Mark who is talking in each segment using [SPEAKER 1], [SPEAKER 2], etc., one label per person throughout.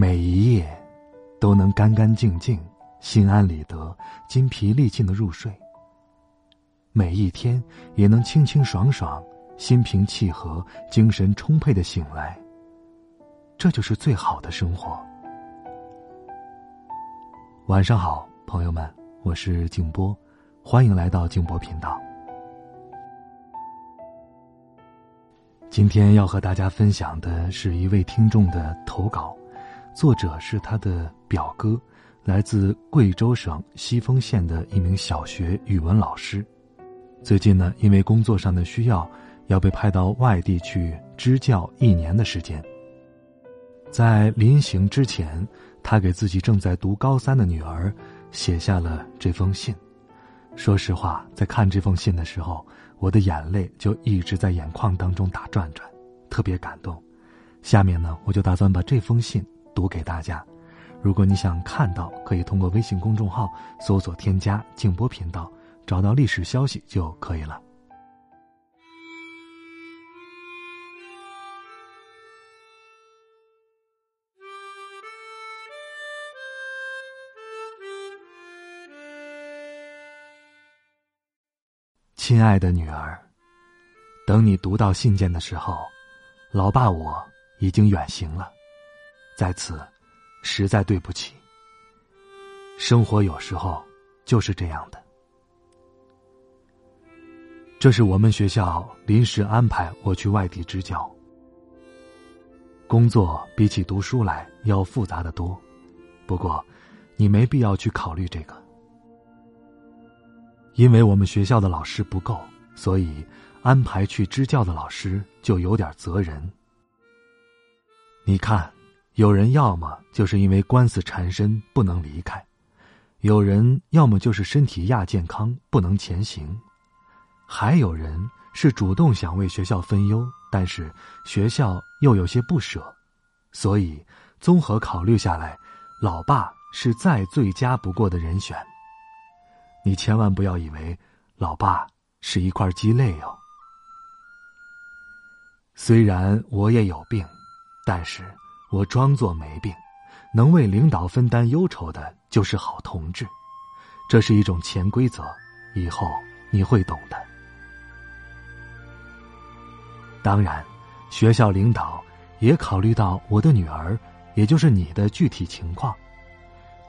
[SPEAKER 1] 每一夜都能干干净净、心安理得、筋疲力尽的入睡；每一天也能清清爽爽、心平气和、精神充沛的醒来。这就是最好的生活。晚上好，朋友们，我是静波，欢迎来到静波频道。今天要和大家分享的是一位听众的投稿。作者是他的表哥，来自贵州省西丰县的一名小学语文老师。最近呢，因为工作上的需要，要被派到外地去支教一年的时间。在临行之前，他给自己正在读高三的女儿写下了这封信。说实话，在看这封信的时候，我的眼泪就一直在眼眶当中打转转，特别感动。下面呢，我就打算把这封信。读给大家，如果你想看到，可以通过微信公众号搜索添加“静波频道”，找到历史消息就可以了。亲爱的女儿，等你读到信件的时候，老爸我已经远行了。在此，实在对不起。生活有时候就是这样的。这是我们学校临时安排我去外地支教。工作比起读书来要复杂的多，不过，你没必要去考虑这个，因为我们学校的老师不够，所以安排去支教的老师就有点责人。你看。有人要么就是因为官司缠身不能离开，有人要么就是身体亚健康不能前行，还有人是主动想为学校分忧，但是学校又有些不舍，所以综合考虑下来，老爸是再最佳不过的人选。你千万不要以为老爸是一块鸡肋哦。虽然我也有病，但是。我装作没病，能为领导分担忧愁的就是好同志，这是一种潜规则，以后你会懂的。当然，学校领导也考虑到我的女儿，也就是你的具体情况。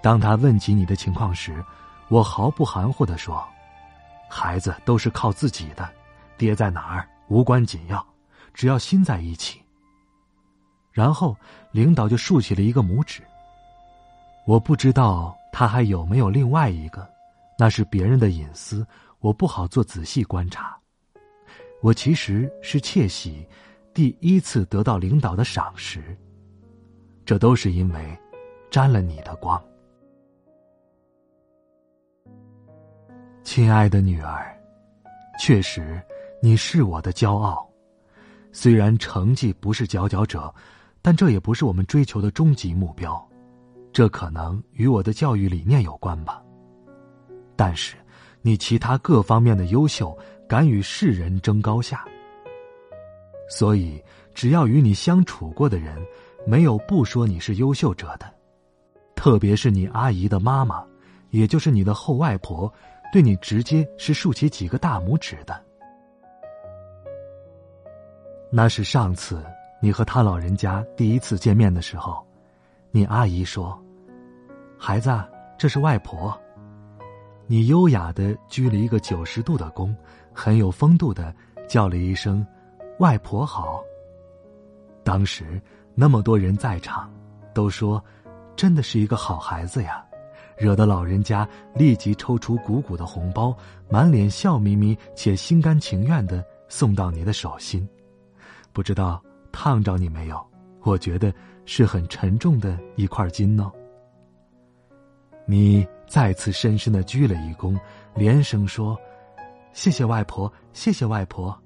[SPEAKER 1] 当他问起你的情况时，我毫不含糊的说：“孩子都是靠自己的，爹在哪儿无关紧要，只要心在一起。”然后，领导就竖起了一个拇指。我不知道他还有没有另外一个，那是别人的隐私，我不好做仔细观察。我其实是窃喜，第一次得到领导的赏识。这都是因为沾了你的光，亲爱的女儿，确实你是我的骄傲。虽然成绩不是佼佼者。但这也不是我们追求的终极目标，这可能与我的教育理念有关吧。但是，你其他各方面的优秀，敢与世人争高下。所以，只要与你相处过的人，没有不说你是优秀者的，特别是你阿姨的妈妈，也就是你的后外婆，对你直接是竖起几个大拇指的。那是上次。你和他老人家第一次见面的时候，你阿姨说：“孩子，这是外婆。”你优雅的鞠了一个九十度的躬，很有风度的叫了一声“外婆好”。当时那么多人在场，都说：“真的是一个好孩子呀！”惹得老人家立即抽出鼓鼓的红包，满脸笑眯眯且心甘情愿的送到你的手心。不知道。烫着你没有？我觉得是很沉重的一块金呢。你再次深深的鞠了一躬，连声说：“谢谢外婆，谢谢外婆。”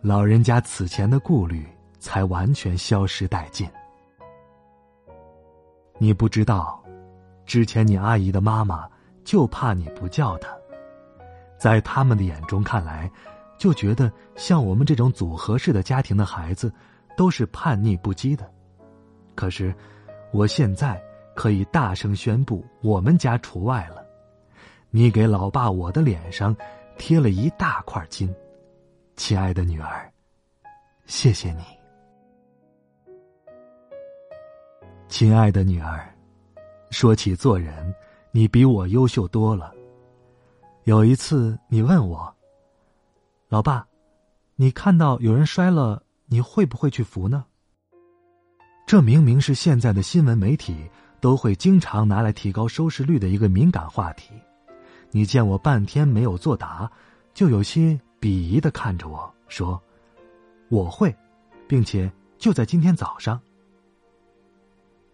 [SPEAKER 1] 老人家此前的顾虑才完全消失殆尽。你不知道，之前你阿姨的妈妈就怕你不叫她，在他们的眼中看来，就觉得像我们这种组合式的家庭的孩子，都是叛逆不羁的。可是，我现在可以大声宣布，我们家除外了。你给老爸我的脸上贴了一大块金，亲爱的女儿，谢谢你。亲爱的女儿，说起做人，你比我优秀多了。有一次，你问我：“老爸，你看到有人摔了，你会不会去扶呢？”这明明是现在的新闻媒体都会经常拿来提高收视率的一个敏感话题。你见我半天没有作答，就有些鄙夷的看着我说：“我会，并且就在今天早上。”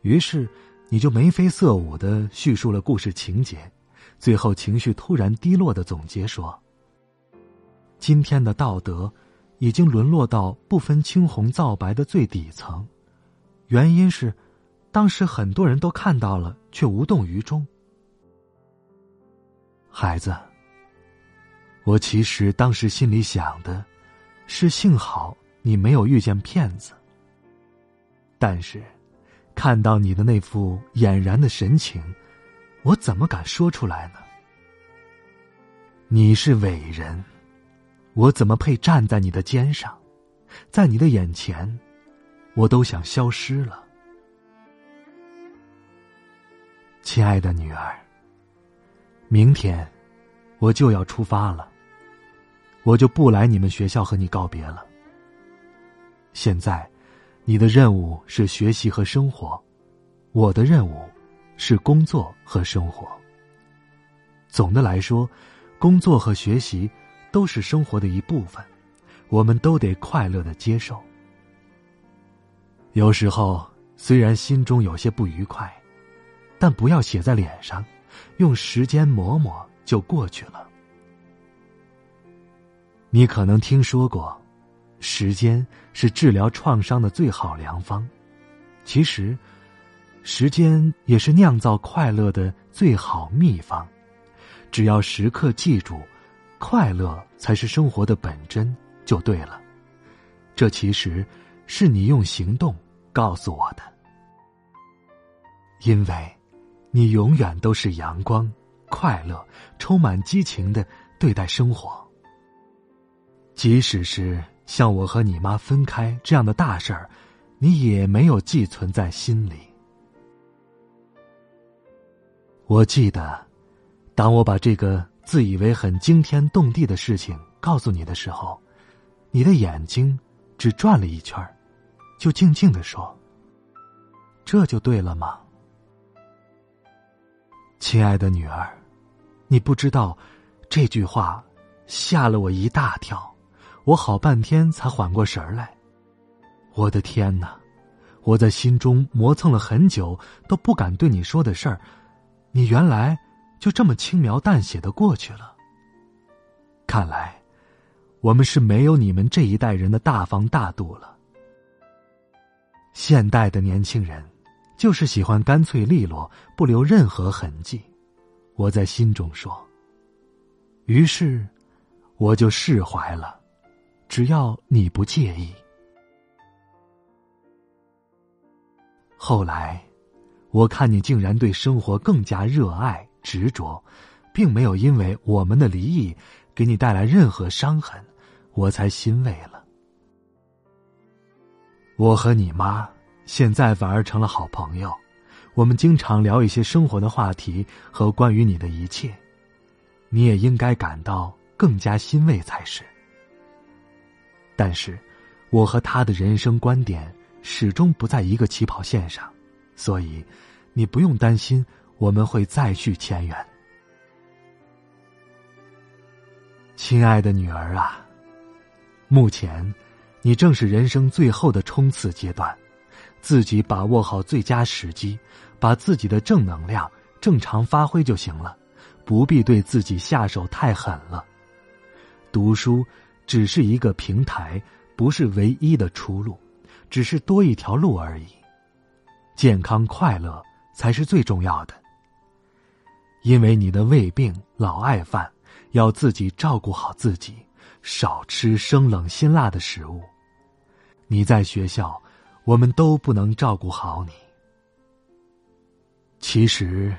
[SPEAKER 1] 于是，你就眉飞色舞的叙述了故事情节，最后情绪突然低落的总结说：“今天的道德，已经沦落到不分青红皂白的最底层，原因是，当时很多人都看到了，却无动于衷。孩子，我其实当时心里想的，是幸好你没有遇见骗子，但是。”看到你的那副俨然的神情，我怎么敢说出来呢？你是伟人，我怎么配站在你的肩上？在你的眼前，我都想消失了。亲爱的女儿，明天我就要出发了，我就不来你们学校和你告别了。现在。你的任务是学习和生活，我的任务是工作和生活。总的来说，工作和学习都是生活的一部分，我们都得快乐的接受。有时候虽然心中有些不愉快，但不要写在脸上，用时间磨磨就过去了。你可能听说过。时间是治疗创伤的最好良方，其实，时间也是酿造快乐的最好秘方。只要时刻记住，快乐才是生活的本真，就对了。这其实是你用行动告诉我的，因为，你永远都是阳光、快乐、充满激情的对待生活，即使是。像我和你妈分开这样的大事儿，你也没有寄存在心里。我记得，当我把这个自以为很惊天动地的事情告诉你的时候，你的眼睛只转了一圈就静静的说：“这就对了吗？”亲爱的女儿，你不知道，这句话吓了我一大跳。我好半天才缓过神来，我的天哪！我在心中磨蹭了很久，都不敢对你说的事儿，你原来就这么轻描淡写的过去了。看来，我们是没有你们这一代人的大方大度了。现代的年轻人，就是喜欢干脆利落，不留任何痕迹。我在心中说。于是，我就释怀了。只要你不介意。后来，我看你竟然对生活更加热爱执着，并没有因为我们的离异给你带来任何伤痕，我才欣慰了。我和你妈现在反而成了好朋友，我们经常聊一些生活的话题和关于你的一切，你也应该感到更加欣慰才是。但是，我和他的人生观点始终不在一个起跑线上，所以，你不用担心我们会再续前缘。亲爱的女儿啊，目前，你正是人生最后的冲刺阶段，自己把握好最佳时机，把自己的正能量正常发挥就行了，不必对自己下手太狠了。读书只是一个平台，不是唯一的出路，只是多一条路而已。健康快乐才是最重要的。因为你的胃病老爱犯，要自己照顾好自己，少吃生冷辛辣的食物。你在学校，我们都不能照顾好你。其实，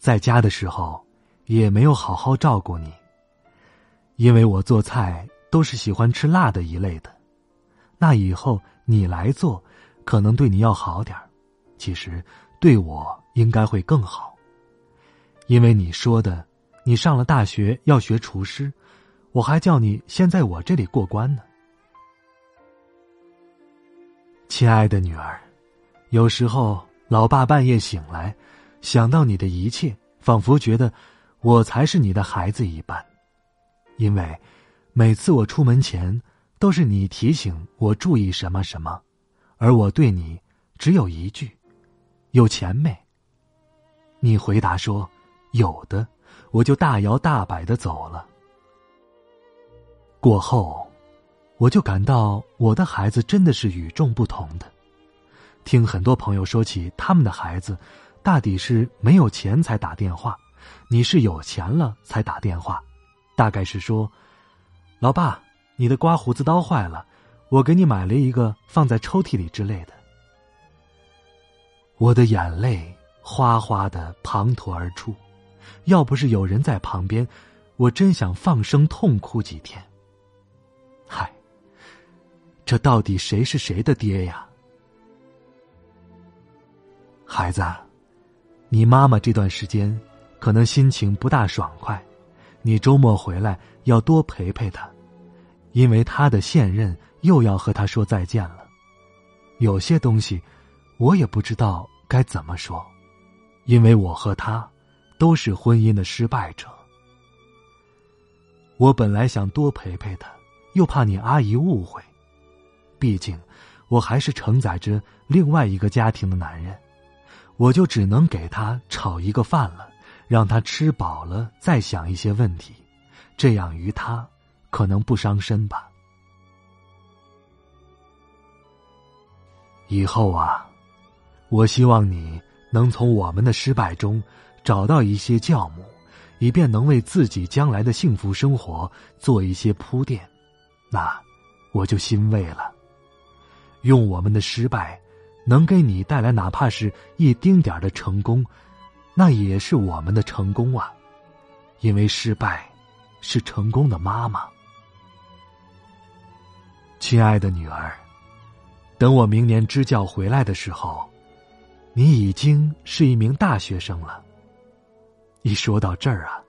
[SPEAKER 1] 在家的时候，也没有好好照顾你。因为我做菜都是喜欢吃辣的一类的，那以后你来做，可能对你要好点儿，其实对我应该会更好。因为你说的，你上了大学要学厨师，我还叫你先在我这里过关呢。亲爱的女儿，有时候老爸半夜醒来，想到你的一切，仿佛觉得我才是你的孩子一般。因为每次我出门前，都是你提醒我注意什么什么，而我对你只有一句：“有钱没？”你回答说：“有的。”我就大摇大摆的走了。过后，我就感到我的孩子真的是与众不同的。听很多朋友说起他们的孩子，大抵是没有钱才打电话，你是有钱了才打电话。大概是说：“老爸，你的刮胡子刀坏了，我给你买了一个放在抽屉里之类的。”我的眼泪哗哗的滂沱而出，要不是有人在旁边，我真想放声痛哭几天。嗨，这到底谁是谁的爹呀？孩子，你妈妈这段时间可能心情不大爽快。你周末回来要多陪陪她，因为她的现任又要和她说再见了。有些东西，我也不知道该怎么说，因为我和他都是婚姻的失败者。我本来想多陪陪他，又怕你阿姨误会，毕竟我还是承载着另外一个家庭的男人，我就只能给他炒一个饭了。让他吃饱了再想一些问题，这样于他可能不伤身吧。以后啊，我希望你能从我们的失败中找到一些教母，以便能为自己将来的幸福生活做一些铺垫，那我就欣慰了。用我们的失败，能给你带来哪怕是一丁点的成功。那也是我们的成功啊，因为失败是成功的妈妈。亲爱的女儿，等我明年支教回来的时候，你已经是一名大学生了。一说到这儿啊，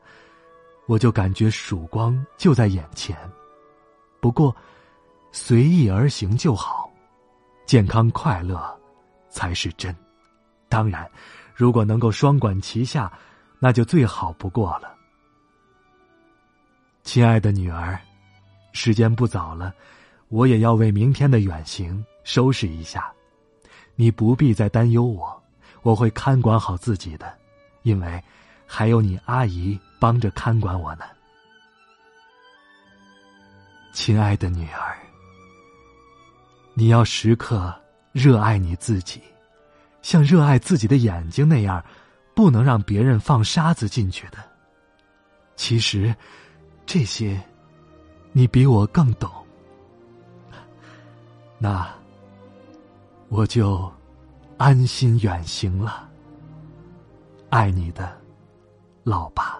[SPEAKER 1] 我就感觉曙光就在眼前。不过，随意而行就好，健康快乐才是真。当然。如果能够双管齐下，那就最好不过了。亲爱的女儿，时间不早了，我也要为明天的远行收拾一下。你不必再担忧我，我会看管好自己的，因为还有你阿姨帮着看管我呢。亲爱的女儿，你要时刻热爱你自己。像热爱自己的眼睛那样，不能让别人放沙子进去的。其实，这些，你比我更懂。那，我就安心远行了。爱你的，老爸。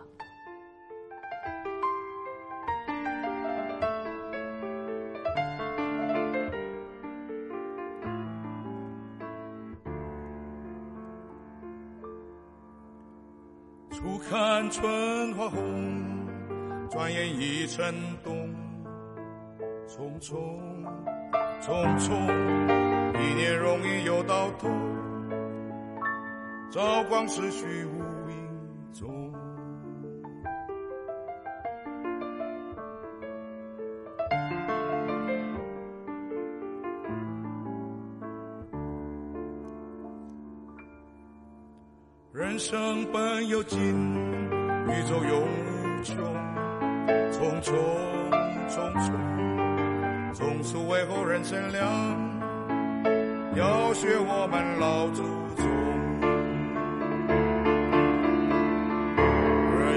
[SPEAKER 2] 初看春花红，转眼已成冬。匆匆匆匆，一年容易又到头。朝光逝去无踪。人生本有尽，宇宙永无穷，匆匆匆匆，总是为后人乘凉，要学我们老祖宗。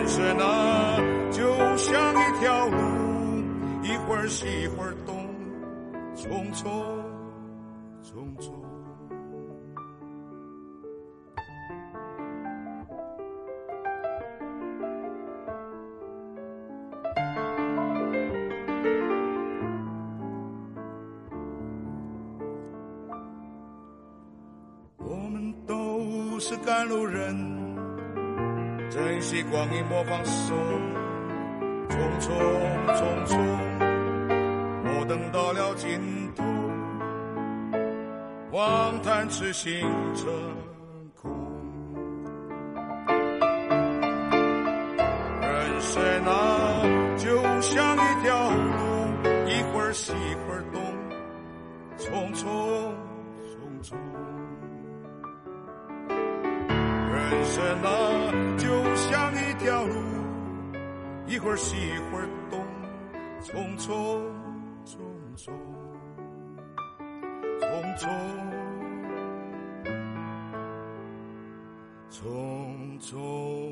[SPEAKER 2] 人生啊，就像一条路，一会儿西一会儿东，匆匆匆匆。我们都是赶路人，珍惜光阴莫放手，匆匆匆匆，莫等到了尽头，望叹痴心成空。人生啊，就像一条路，一会儿西一会儿东，匆匆匆匆。人生啊，条路，一会儿西一会儿东，匆匆匆匆，匆匆匆匆。